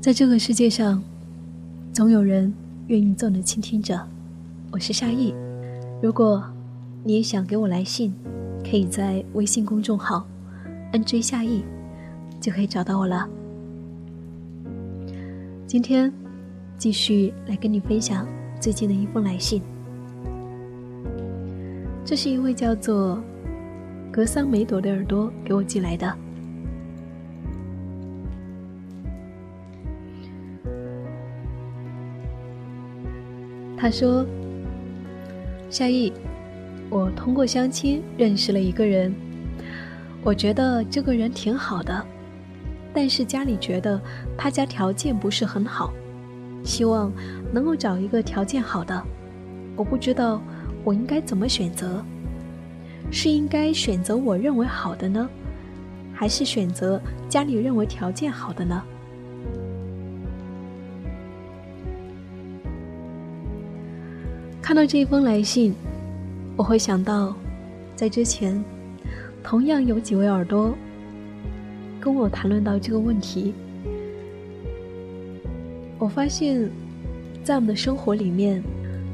在这个世界上，总有人愿意做你的倾听者。我是夏意，如果你也想给我来信，可以在微信公众号 “nj 夏意”就可以找到我了。今天继续来跟你分享最近的一封来信，这是一位叫做格桑梅朵的耳朵给我寄来的。他说：“夏意，我通过相亲认识了一个人，我觉得这个人挺好的，但是家里觉得他家条件不是很好，希望能够找一个条件好的。我不知道我应该怎么选择，是应该选择我认为好的呢，还是选择家里认为条件好的呢？”看到这一封来信，我会想到，在之前，同样有几位耳朵跟我谈论到这个问题。我发现，在我们的生活里面、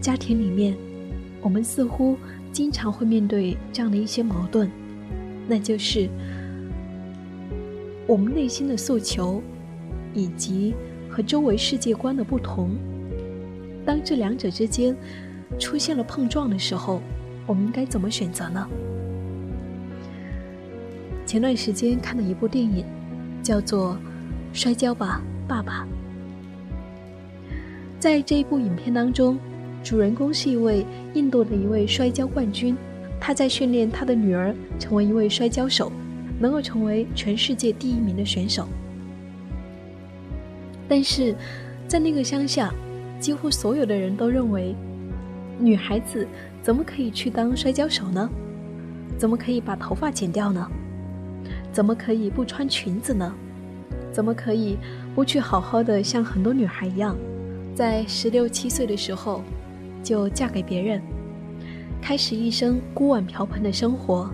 家庭里面，我们似乎经常会面对这样的一些矛盾，那就是我们内心的诉求，以及和周围世界观的不同。当这两者之间，出现了碰撞的时候，我们应该怎么选择呢？前段时间看了一部电影，叫做《摔跤吧，爸爸》。在这一部影片当中，主人公是一位印度的一位摔跤冠军，他在训练他的女儿成为一位摔跤手，能够成为全世界第一名的选手。但是，在那个乡下，几乎所有的人都认为。女孩子怎么可以去当摔跤手呢？怎么可以把头发剪掉呢？怎么可以不穿裙子呢？怎么可以不去好好的像很多女孩一样，在十六七岁的时候就嫁给别人，开始一生锅碗瓢盆的生活？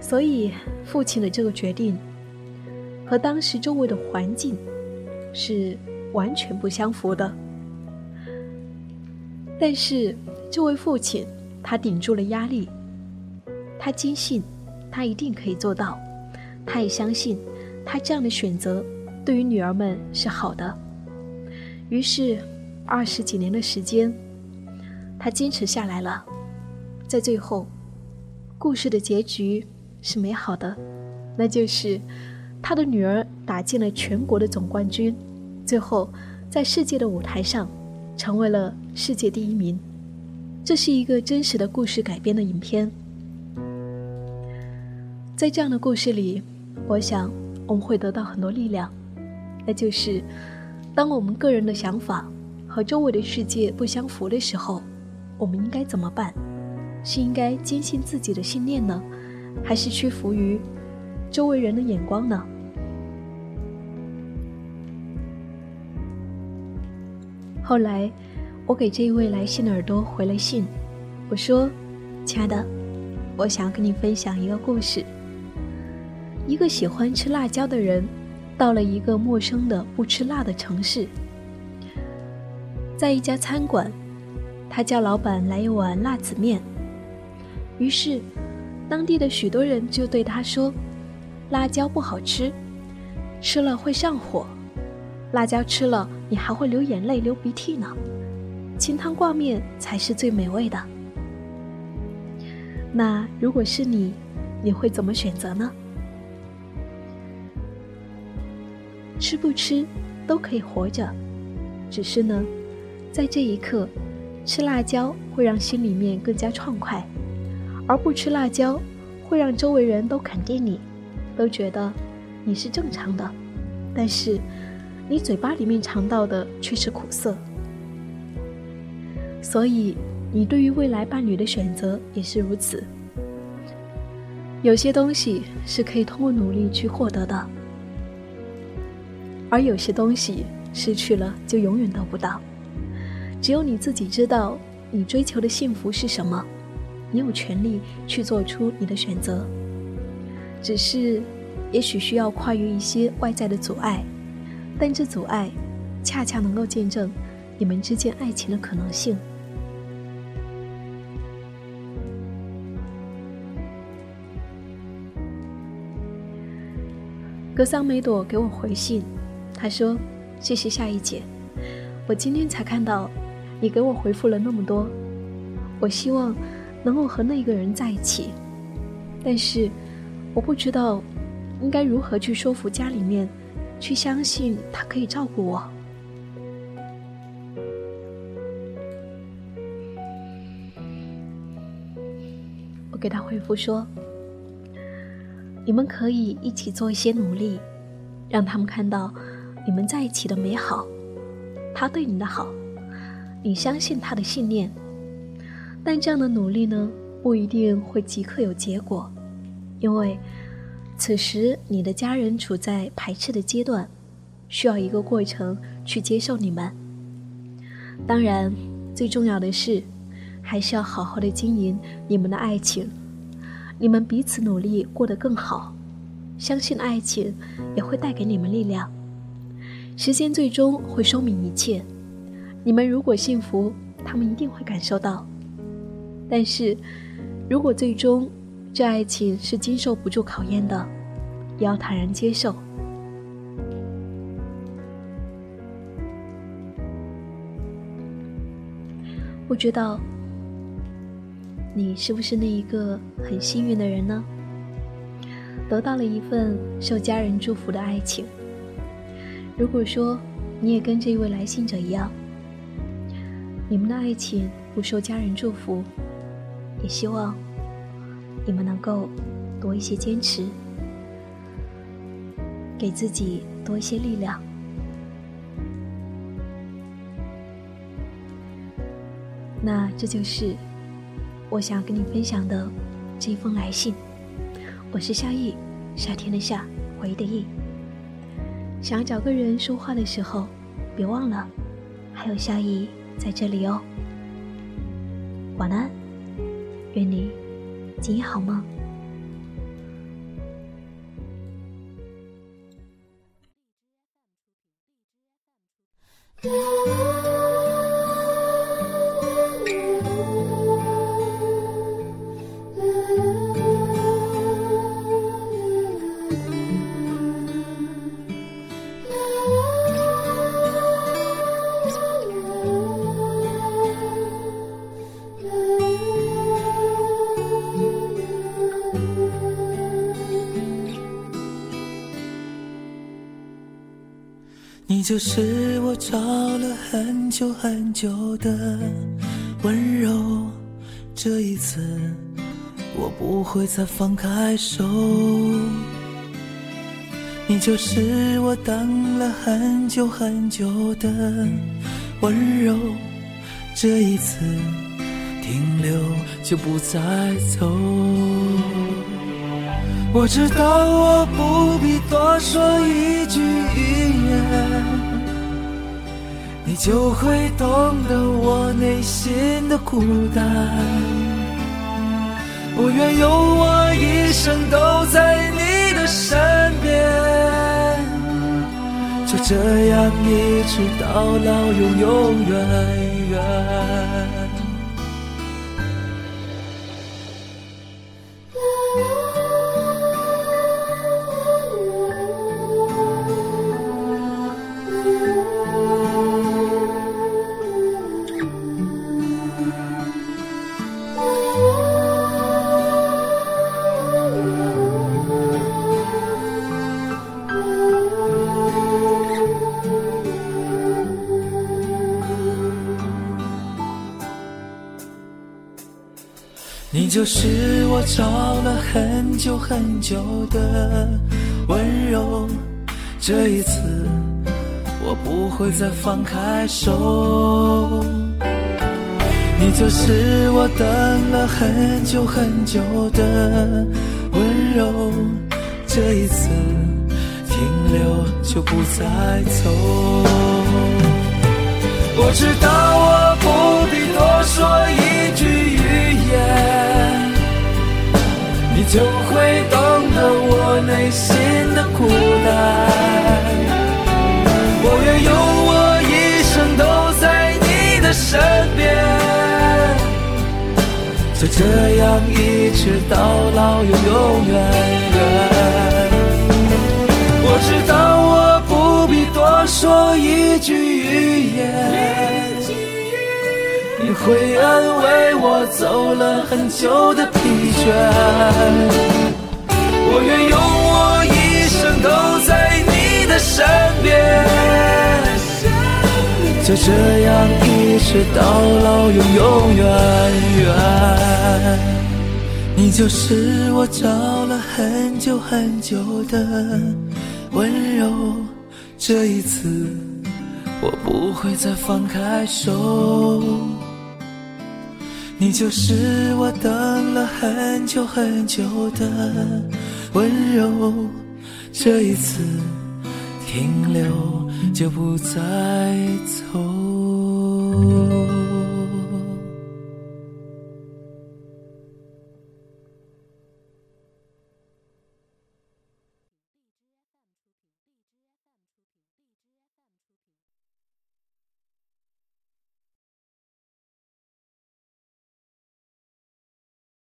所以父亲的这个决定和当时周围的环境是完全不相符的。但是，这位父亲他顶住了压力，他坚信他一定可以做到，他也相信他这样的选择对于女儿们是好的。于是，二十几年的时间，他坚持下来了。在最后，故事的结局是美好的，那就是他的女儿打进了全国的总冠军，最后在世界的舞台上。成为了世界第一名，这是一个真实的故事改编的影片。在这样的故事里，我想我们会得到很多力量，那就是当我们个人的想法和周围的世界不相符的时候，我们应该怎么办？是应该坚信自己的信念呢，还是屈服于周围人的眼光呢？后来，我给这一位来信的耳朵回了信，我说：“亲爱的，我想要跟你分享一个故事。一个喜欢吃辣椒的人，到了一个陌生的不吃辣的城市，在一家餐馆，他叫老板来一碗辣子面。于是，当地的许多人就对他说：辣椒不好吃，吃了会上火。”辣椒吃了，你还会流眼泪、流鼻涕呢。清汤挂面才是最美味的。那如果是你，你会怎么选择呢？吃不吃都可以活着，只是呢，在这一刻，吃辣椒会让心里面更加畅快，而不吃辣椒会让周围人都肯定你，都觉得你是正常的。但是。你嘴巴里面尝到的却是苦涩，所以你对于未来伴侣的选择也是如此。有些东西是可以通过努力去获得的，而有些东西失去了就永远得不到。只有你自己知道你追求的幸福是什么，你有权利去做出你的选择。只是，也许需要跨越一些外在的阻碍。但这阻碍，恰恰能够见证你们之间爱情的可能性。格桑梅朵给我回信，他说：“谢谢夏一姐，我今天才看到，你给我回复了那么多。我希望能够和那个人在一起，但是我不知道应该如何去说服家里面，去相信他可以照顾我。”我给他回复说。你们可以一起做一些努力，让他们看到你们在一起的美好，他对你的好，你相信他的信念。但这样的努力呢，不一定会即刻有结果，因为此时你的家人处在排斥的阶段，需要一个过程去接受你们。当然，最重要的是，还是要好好的经营你们的爱情。你们彼此努力过得更好，相信爱情也会带给你们力量。时间最终会说明一切。你们如果幸福，他们一定会感受到；但是，如果最终这爱情是经受不住考验的，也要坦然接受。不知道。你是不是那一个很幸运的人呢？得到了一份受家人祝福的爱情。如果说你也跟这一位来信者一样，你们的爱情不受家人祝福，也希望你们能够多一些坚持，给自己多一些力量。那这就是。我想要跟你分享的这一封来信，我是夏意，夏天的夏，回忆的忆。想要找个人说话的时候，别忘了还有夏意在这里哦。晚安，愿你锦衣好梦。你就是我找了很久很久的温柔，这一次我不会再放开手。你就是我等了很久很久的温柔，这一次停留就不再走。我知道我不必多说一句语言，你就会懂得我内心的孤单。我愿用我一生都在你的身边，就这样一直到老，永永远远。你就是我找了很久很久的温柔，这一次我不会再放开手。你就是我等了很久很久的温柔，这一次停留就不再走。我知道我不必多说一就会懂得我内心的孤单。我愿用我一生都在你的身边，就这样一直到老，永永远远。我知道我不必多说一句语言，会安慰我走了很久的疲倦。我愿用我一生都在你的身边，就这样一直到老，永永远远。你就是我找了很久很久的温柔，这一次我不会再放开手。你就是我等了很久很久的温柔，这一次停留就不再走。